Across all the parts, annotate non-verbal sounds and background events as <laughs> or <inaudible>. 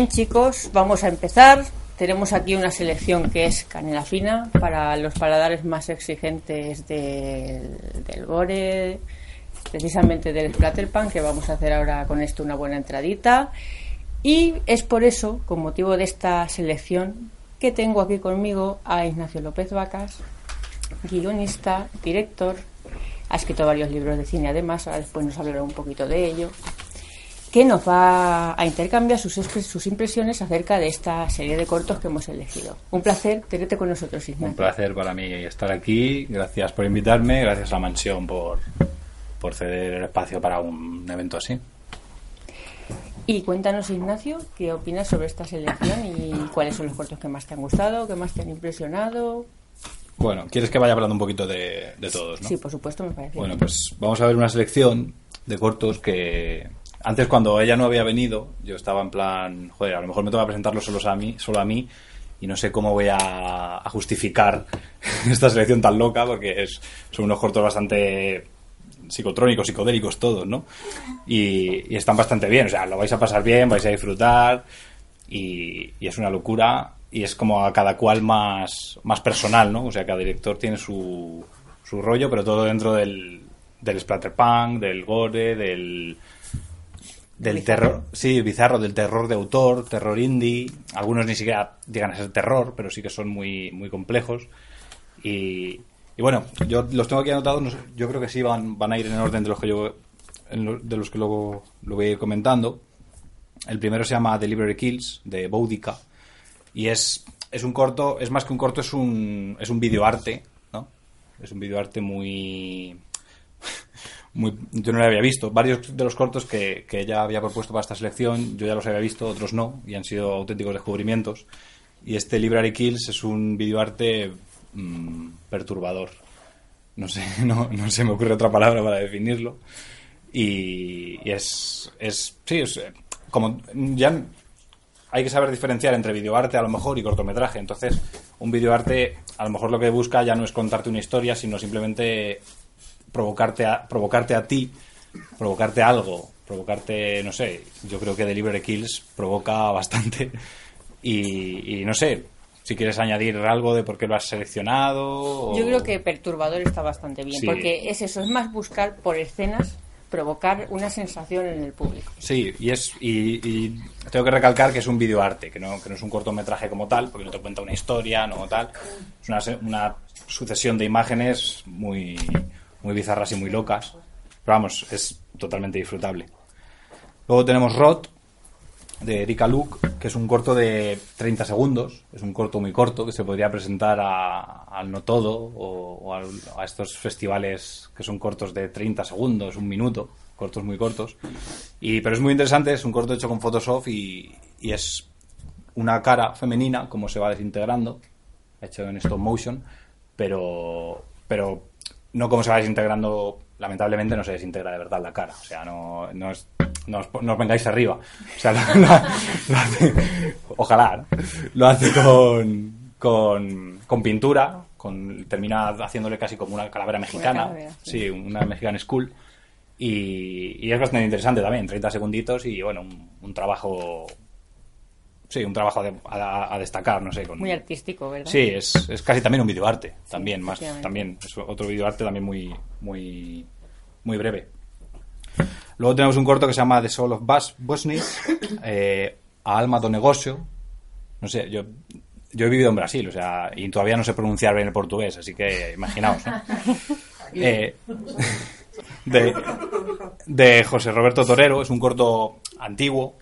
bien, chicos, vamos a empezar. Tenemos aquí una selección que es canela fina para los paladares más exigentes del, del gore, precisamente del Splatterpan, que vamos a hacer ahora con esto una buena entradita. Y es por eso, con motivo de esta selección, que tengo aquí conmigo a Ignacio López Vacas, guionista, director, ha escrito varios libros de cine además, después nos hablará un poquito de ello, que nos va a intercambiar sus, sus impresiones acerca de esta serie de cortos que hemos elegido. Un placer tenerte con nosotros, Un Ignacio. placer para mí estar aquí. Gracias por invitarme. Gracias a la mansión por, por ceder el espacio para un evento así. Y cuéntanos, Ignacio, qué opinas sobre esta selección y cuáles son los cortos que más te han gustado, que más te han impresionado. Bueno, ¿quieres que vaya hablando un poquito de, de todos? ¿no? Sí, por supuesto, me parece. Bueno, pues vamos a ver una selección de cortos que antes cuando ella no había venido, yo estaba en plan, joder, a lo mejor me toca presentarlo solo a mí, solo a mí y no sé cómo voy a, justificar <laughs> esta selección tan loca porque es, son unos cortos bastante psicotrónicos, psicodélicos todos, ¿no? Y, están bastante bien, o sea, lo vais a pasar bien, vais a disfrutar y, y es una locura y es como a cada cual más, más personal, ¿no? O sea, cada director tiene su, su rollo, pero todo dentro del, del splatterpunk, del gore, del, del Bizarro. terror, sí, bizarro, del terror de autor, terror indie, algunos ni siquiera llegan a ser terror, pero sí que son muy, muy complejos. Y, y bueno, yo los tengo aquí anotados, yo creo que sí van, van a ir en orden de los que yo lo- de los que luego lo voy a ir comentando. El primero se llama Delivery Kills, de Boudica, y es, es un corto, es más que un corto, es un, es un videoarte, ¿no? Es un videoarte muy, muy, yo no lo había visto. Varios de los cortos que, que ella había propuesto para esta selección, yo ya los había visto, otros no, y han sido auténticos descubrimientos. Y este Library Kills es un videoarte mm, perturbador. No sé, <laughs> no, no se me ocurre otra palabra para definirlo. Y, y es, es, sí, es eh, como ya hay que saber diferenciar entre videoarte a lo mejor y cortometraje. Entonces, un videoarte a lo mejor lo que busca ya no es contarte una historia, sino simplemente provocarte a, provocarte a ti, provocarte algo, provocarte, no sé, yo creo que Delivery Kills provoca bastante y, y no sé, si quieres añadir algo de por qué lo has seleccionado. o- Yo creo que perturbador está bastante bien, Sí. porque es eso, es más buscar por escenas provocar una sensación en el público. Sí, y es y, y tengo que recalcar que es un videoarte, que no, que no es un cortometraje como tal, porque no te cuenta una historia, no tal. Es una, una sucesión de imágenes muy, muy bizarras y muy locas. Pero vamos, es totalmente disfrutable. Luego tenemos Rot, de Erika Luke, que es un corto de 30 segundos. Es un corto muy corto que se podría presentar al No Todo o, a estos festivales que son cortos de 30 segundos, un minuto, cortos muy cortos. Y, pero es muy interesante, es un corto hecho con Photoshop y, y es una cara femenina, como se va desintegrando, hecho en stop motion, pero, pero no como se va desintegrando, lamentablemente no se desintegra de verdad la cara, o sea, no, no, es- no os, no os vengáis arriba, o sea, lo- <laughs> lo- lo hace- ojalá, ¿no? lo hace con, con, con pintura, con, termina haciéndole casi como una calavera mexicana, calavera, sí. sí, una Mexican School, y, y es bastante interesante también, 30 segunditos y bueno, un, un trabajo, sí, un trabajo de- a, a destacar, no sé, con, Muy artístico, ¿verdad? Sí, es, es casi también un videoarte, también, más, también, es otro videoarte también muy, muy, muy breve. Luego tenemos un corto que se llama The Soul of Bus, Busness, <coughs> eh, a alma do negocio. No sé, yo, yo he vivido en Brasil, o sea, y todavía no sé pronunciar bien el portugués, así que imaginaos, ¿no? <laughs> Eh, <laughs> de, de José Roberto Torero, es un corto antiguo,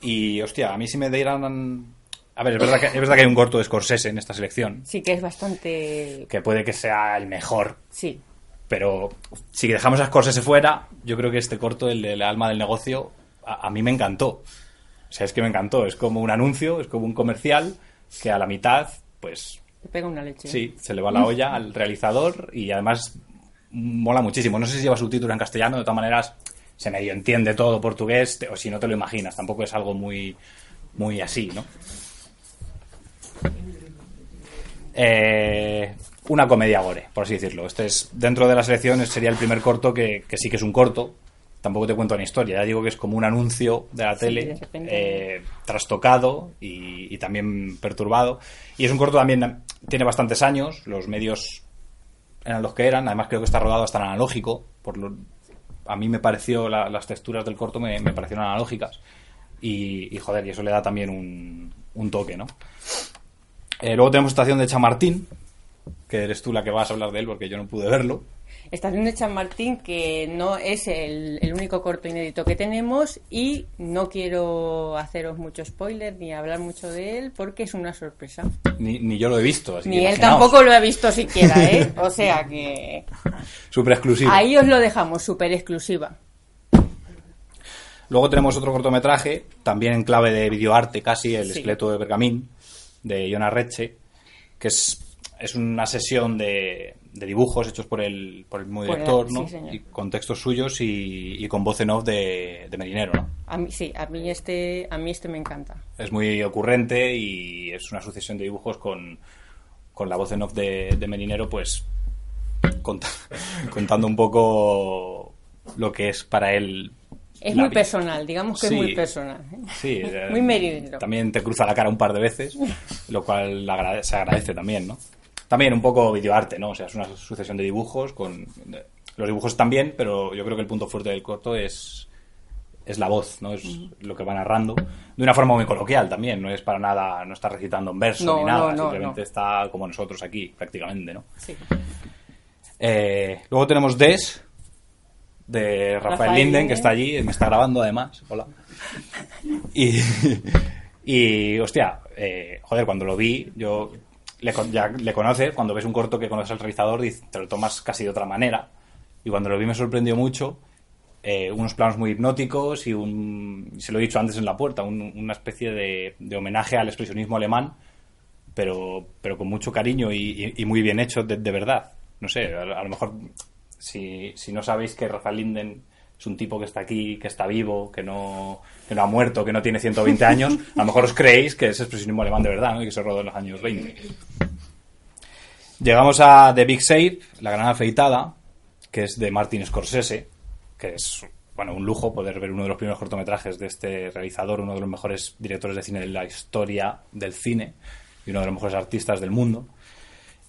y hostia, a mí si me dieran... A ver, es verdad, que, es verdad que hay un corto de Scorsese en esta selección, Sí que es bastante... que puede que sea el mejor, Sí, pero si dejamos a Scorsese fuera, yo creo que este corto, el del alma del negocio, a, a mí me encantó. O sea, es que me encantó. Es como un anuncio, es como un comercial que a la mitad, pues te pega una leche. sí, se le va la olla al realizador y además mola muchísimo. No sé si lleva subtítulos en castellano, de todas maneras se medio entiende todo portugués, te- o si no te lo imaginas, tampoco es algo muy, muy así, ¿no? Eh, una comedia gore, por así decirlo. Este es, dentro de la selección sería el primer corto que, que sí que es un corto. Tampoco te cuento una historia, ya digo que es como un anuncio de la Sí, tele, de repente. eh, trastocado y, y también perturbado. Y es un corto también, tiene bastantes años, los medios eran los que eran, además creo que está rodado hasta en analógico, por lo, a mí me pareció, la- las texturas del corto me, parecieron analógicas. Y, y, joder, y eso le da también un, un toque, ¿no? Eh, luego tenemos Estación de Chamartín, que eres tú la que vas a hablar de él porque yo no pude verlo. Estación de San Martín, que no es el, el único corto inédito que tenemos y no quiero haceros mucho spoiler ni hablar mucho de él porque es una sorpresa. Ni, ni yo lo he visto. Así Ni que él tampoco lo ha visto siquiera, ¿eh? <laughs> O sea que Súper exclusivo. ahí os lo dejamos, súper exclusiva. Luego tenemos otro cortometraje, también en clave de videoarte casi, El Sí. esqueleto de Bergamín, de Iona Reche, que es, es una sesión de, de dibujos hechos por el, por el mismo director, ¿no? Y con textos suyos y, y con voz en off de, de Marinero, ¿no? A mí sí, a mí este, a mí este me encanta. Es muy ocurrente y es una sucesión de dibujos con, con la voz en off de, de Marinero, pues cont- <laughs> contando un poco lo que es para él. Es la muy personal, digamos que Sí. es muy personal. ¿eh? Sí, <laughs> eh, Muy meridero. También te cruza la cara un par de veces, <laughs> lo cual se agradece también, ¿no? También un poco videoarte, ¿no? O sea, es una sucesión de dibujos con... Los dibujos también, pero yo creo que el punto fuerte del corto es, es la voz, ¿no? Es lo que va narrando. De una forma muy coloquial también, no es para nada, no está recitando en verso No, ni nada, no, no, simplemente está como nosotros aquí, prácticamente, ¿no? Sí. Eh, luego tenemos Des, de Rafael, Rafael Linden, Linden. que está allí, me está grabando además. Hola. <laughs> Y, <laughs> y hostia, eh, joder, cuando lo vi, yo le, ya le conoces, cuando ves un corto que conoces al realizador, te lo tomas casi de otra manera. Y cuando lo vi me sorprendió mucho. eh, unos planos muy hipnóticos y un, se lo he dicho antes en la puerta, un- una especie de, homenaje al expresionismo alemán, pero, pero con mucho cariño y, muy bien hecho de, de verdad. No sé, a, a lo mejor si, si no sabéis que Rafael Linden es un tipo que está aquí, que está vivo, que no, que no ha muerto, que no tiene 120 años, a lo mejor os creéis que es expresionismo alemán de verdad ¿no? y que se rodó en los años 20. Llegamos a The Big Save, La Gran Afeitada, que es de Martin Scorsese, que es bueno, un lujo poder ver uno de los primeros cortometrajes de este realizador, uno de los mejores directores de cine de la historia del cine y uno de los mejores artistas del mundo.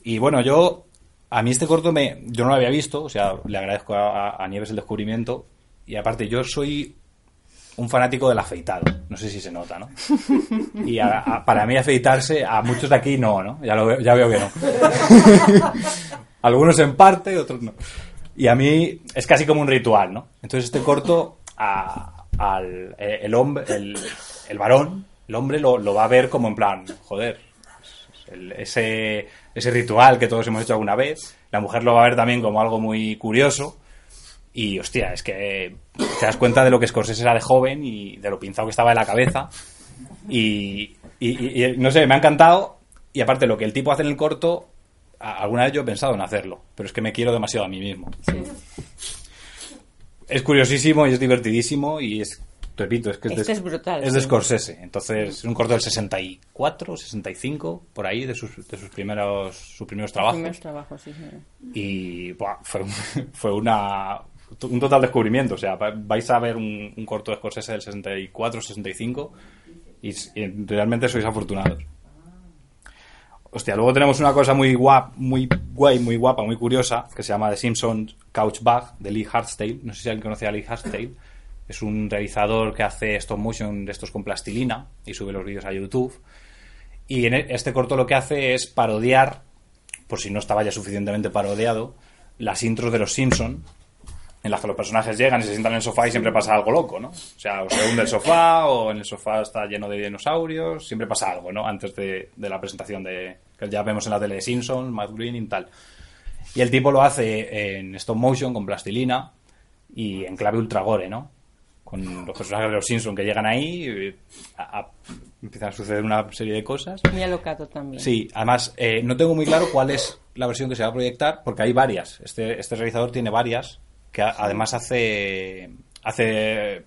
Y bueno, yo, a mí este corto me, yo no lo había visto, o sea, le agradezco a Nieves el descubrimiento. Y aparte, yo soy un fanático del afeitado. No sé si se nota, ¿no? Y a- para mí afeitarse, a muchos de aquí no, ¿no? Ya, lo ya veo que no. <laughs> Algunos en parte, otros no. Y a mí es casi como un ritual, ¿no? Entonces este corto, al, eh, el hombre, el, el varón, el hombre lo, lo va a ver como en plan, joder, ese, ese ritual que todos hemos hecho alguna vez. La mujer lo va a ver también como algo muy curioso. Y hostia, es que te das cuenta de lo que Scorsese era de joven y de lo pinzado que estaba de la cabeza. Y, y- y- y, no sé, me ha encantado. Y aparte, lo que el tipo hace en el corto, alguna vez yo he pensado en hacerlo, pero es que me quiero demasiado a mí mismo. Es curiosísimo y es divertidísimo y es, repito, es que es, de, es brutal, Es de. Scorsese. Entonces, es un corto del 64, 65, por ahí, de sus, de sus primeros, sus primeros trabajos. Primeros trabajos, sí, señor. Y buah, fue, <laughs> fue una, un total descubrimiento. O sea, va- vais a ver un, corto de Scorsese del 64, 65 y, y realmente sois afortunados. Hostia, luego tenemos una cosa muy guap, muy guay, muy guapa, muy curiosa, que se llama The Simpsons Couch Bag, de Lee Hartstein. No sé si alguien conoce a Lee Hartstein. Es un realizador que hace stop motion de estos con plastilina y sube los vídeos a YouTube. Y en e- este corto lo que hace es parodiar, por si no estaba ya suficientemente parodiado, las intros de los Simpson en las que los personajes llegan y se sientan en el sofá y siempre pasa algo loco, ¿no? O sea, o se hunde el sofá o en el sofá está lleno de dinosaurios, siempre pasa algo, ¿no? Antes de, de la presentación de que ya vemos en la tele de Simpson, Matt Groening y tal. Y el tipo lo hace en stop motion con plastilina y en clave ultra gore, ¿no? Con los personajes de los Simpson que llegan ahí a- a- empiezan a suceder una serie de cosas. Muy alocado también. Sí, además, eh, no tengo muy claro cuál es la versión que se va a proyectar, porque hay varias. Este, este realizador tiene varias, que a- además hace, hace,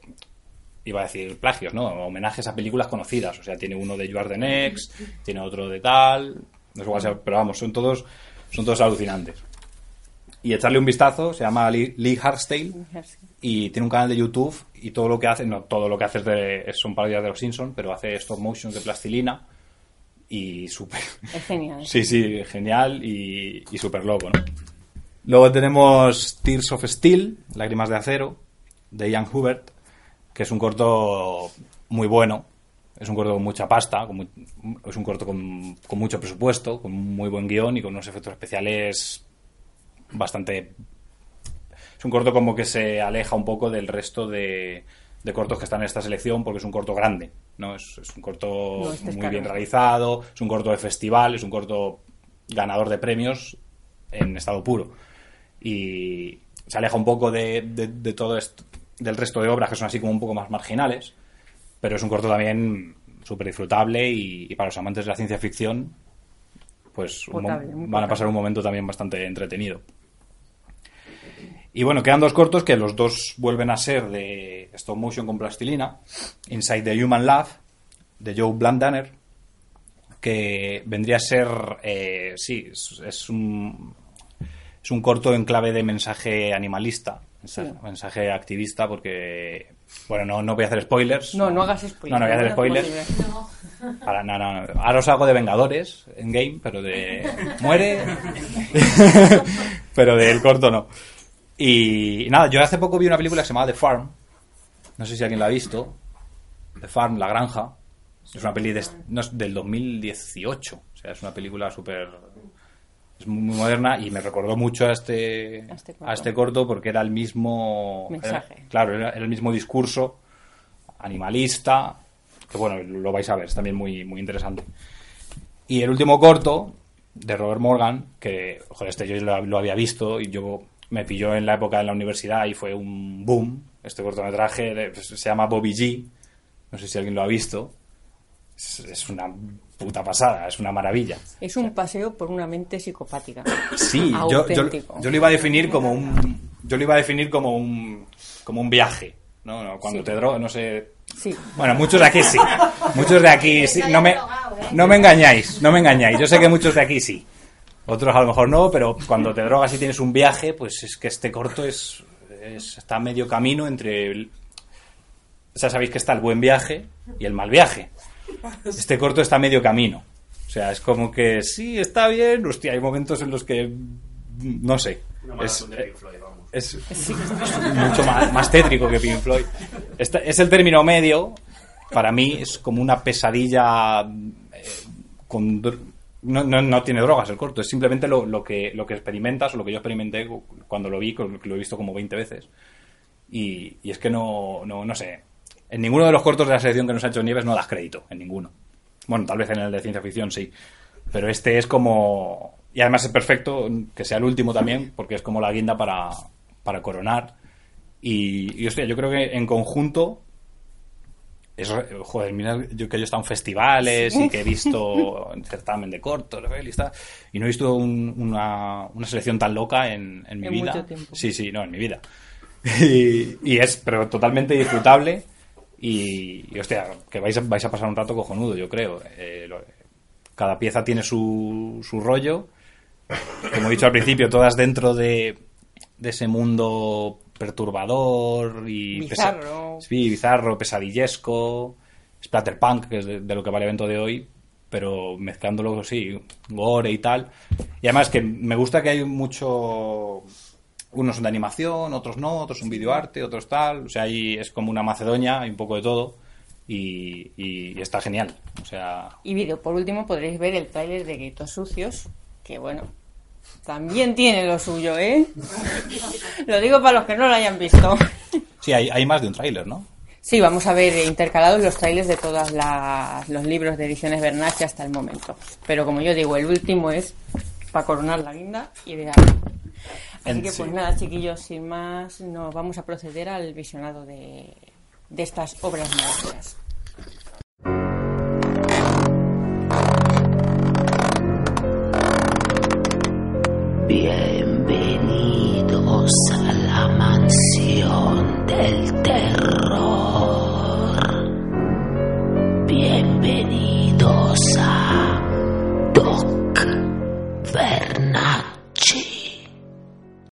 iba a decir plagios, ¿no? Homenajes a películas conocidas. O sea, tiene uno de You Are the Next, tiene otro de tal, no sé cuál sea, pero vamos, son todos son todos alucinantes. Y echarle un vistazo, se llama Lee, Lee Hartstein y tiene un canal de YouTube y todo lo que hace, no todo lo que hace es de, son parodias de los Simpsons, pero hace stop motion de plastilina y súper... Es genial. <laughs> Sí, sí, genial y, y súper loco, ¿no? Luego tenemos Tears of Steel, Lágrimas de Acero, de Ian Hubert, que es un corto muy bueno. Es un corto con mucha pasta, con muy- es un corto con, con mucho presupuesto, con muy buen guion y con unos efectos especiales bastante... Es un corto como que se aleja un poco del resto de, de cortos que están en esta selección porque es un corto grande, ¿no? Es, es un corto No, este es muy bien realizado, es un corto de festival, es un corto ganador de premios en estado puro. Y se aleja un poco de, de- de todo esto, del resto de obras que son así como un poco más marginales, pero es un corto también súper disfrutable y, y para los amantes de la ciencia ficción, pues Potable, van a pasar un momento también bastante entretenido. Y bueno, quedan dos cortos que los dos vuelven a ser de stop motion con plastilina. Inside the Human Love, de Joe Blandaner, que vendría a ser, eh, sí, es un, es un corto en clave de mensaje animalista, mensaje, Sí. mensaje activista, porque, bueno, no, no voy a hacer spoilers. No, no hagas spoilers. No, no voy a hacer spoilers. Para, no, no, no. Ahora os hago de Vengadores en game, pero de. <laughs> Muere. <laughs> pero del corto no. Y nada, yo hace poco vi una película que se llama The Farm. No sé si alguien la ha visto. The Farm, La Granja. Es una peli de- no, es del 2018. O sea, es una película súper. Es muy moderna y me recordó mucho a este, A este corto. a este corto porque era el mismo. Mensaje. era- claro, era, era el mismo discurso animalista. Que bueno, lo vais a ver, es también muy, muy interesante. Y el último corto, de Robert Morgan, que, joder, este yo lo, lo había visto y yo me pilló en la época de la universidad y fue un boom. Este cortometraje se llama Bobby G. No sé si alguien lo ha visto. Es, es una puta pasada, es una maravilla. Es un paseo por una mente psicopática. <coughs> Sí, yo, yo, yo lo iba a definir como un. Yo lo iba a definir como un. como un viaje. ¿no? No, Cuando Sí. te drogas, no sé. Sí. Bueno, muchos de aquí sí. <laughs> Muchos de aquí sí. No me, no me engañáis, no me engañáis. Yo sé que muchos de aquí sí. Otros a lo mejor no, pero cuando te drogas y tienes un viaje, pues es que este corto es, es- está a medio camino entre... el- sea, sabéis que está el buen viaje y el mal viaje. <laughs> Este corto está a medio camino. O sea, es como que sí, está bien. Hostia, hay momentos en los que... No sé. Es, es, es mucho más, más tétrico que Pink Floyd. Este- es el término medio. Para mí es como una pesadilla eh, con no, no, no tiene drogas el corto, es simplemente lo, lo que, lo que experimentas o lo que yo experimenté cu- cuando lo vi, que lo he visto como 20 veces. Y, y es que no, no, no sé. En ninguno de los cortos de la selección que nos ha hecho Nieves no das crédito, en ninguno. Bueno, tal vez en el de ciencia ficción sí. Pero este es como. Y además es perfecto que sea el último también, porque es como la guinda para, para coronar. Y, y hostia, yo creo que en conjunto. Es, joder, mira yo que yo he estado en festivales y que he visto <laughs> en certamen de cortos y, está- y no he visto un- una, una selección tan loca en, en mi En vida. mucho tiempo. Sí, sí, no, en mi vida. <laughs> Y, y es pero totalmente disfrutable y, y, hostia, que vais a, vais a pasar un rato cojonudo, yo creo. Eh, lo- cada pieza tiene su, su rollo. Como he dicho al principio, todas dentro de, de ese mundo perturbador y pesa- Bizarro. sí, bizarro, pesadillesco, splatterpunk, que es de, de lo que va el evento de hoy, pero mezclándolo, sí, gore y tal. Y además que me gusta que hay mucho... Unos son de animación, otros no, otros son videoarte, otros tal. O sea, ahí es como una Macedonia, hay un poco de todo. Y, y está genial. O sea, Y vídeo, por último podréis ver el tráiler de Gritos Sucios, que bueno, también tiene lo suyo, ¿eh? <laughs> lo digo para los que no lo hayan visto. sí, hay, hay más de un tráiler, ¿no? Sí, vamos a ver intercalados los trailers de todos los libros de ediciones Bernache hasta el momento. Pero como yo digo, el último es para coronar la guinda ideal. Así En- que sí. pues nada, chiquillos, sin más, nos vamos a proceder al visionado de, de estas obras maestras. Bienvenidos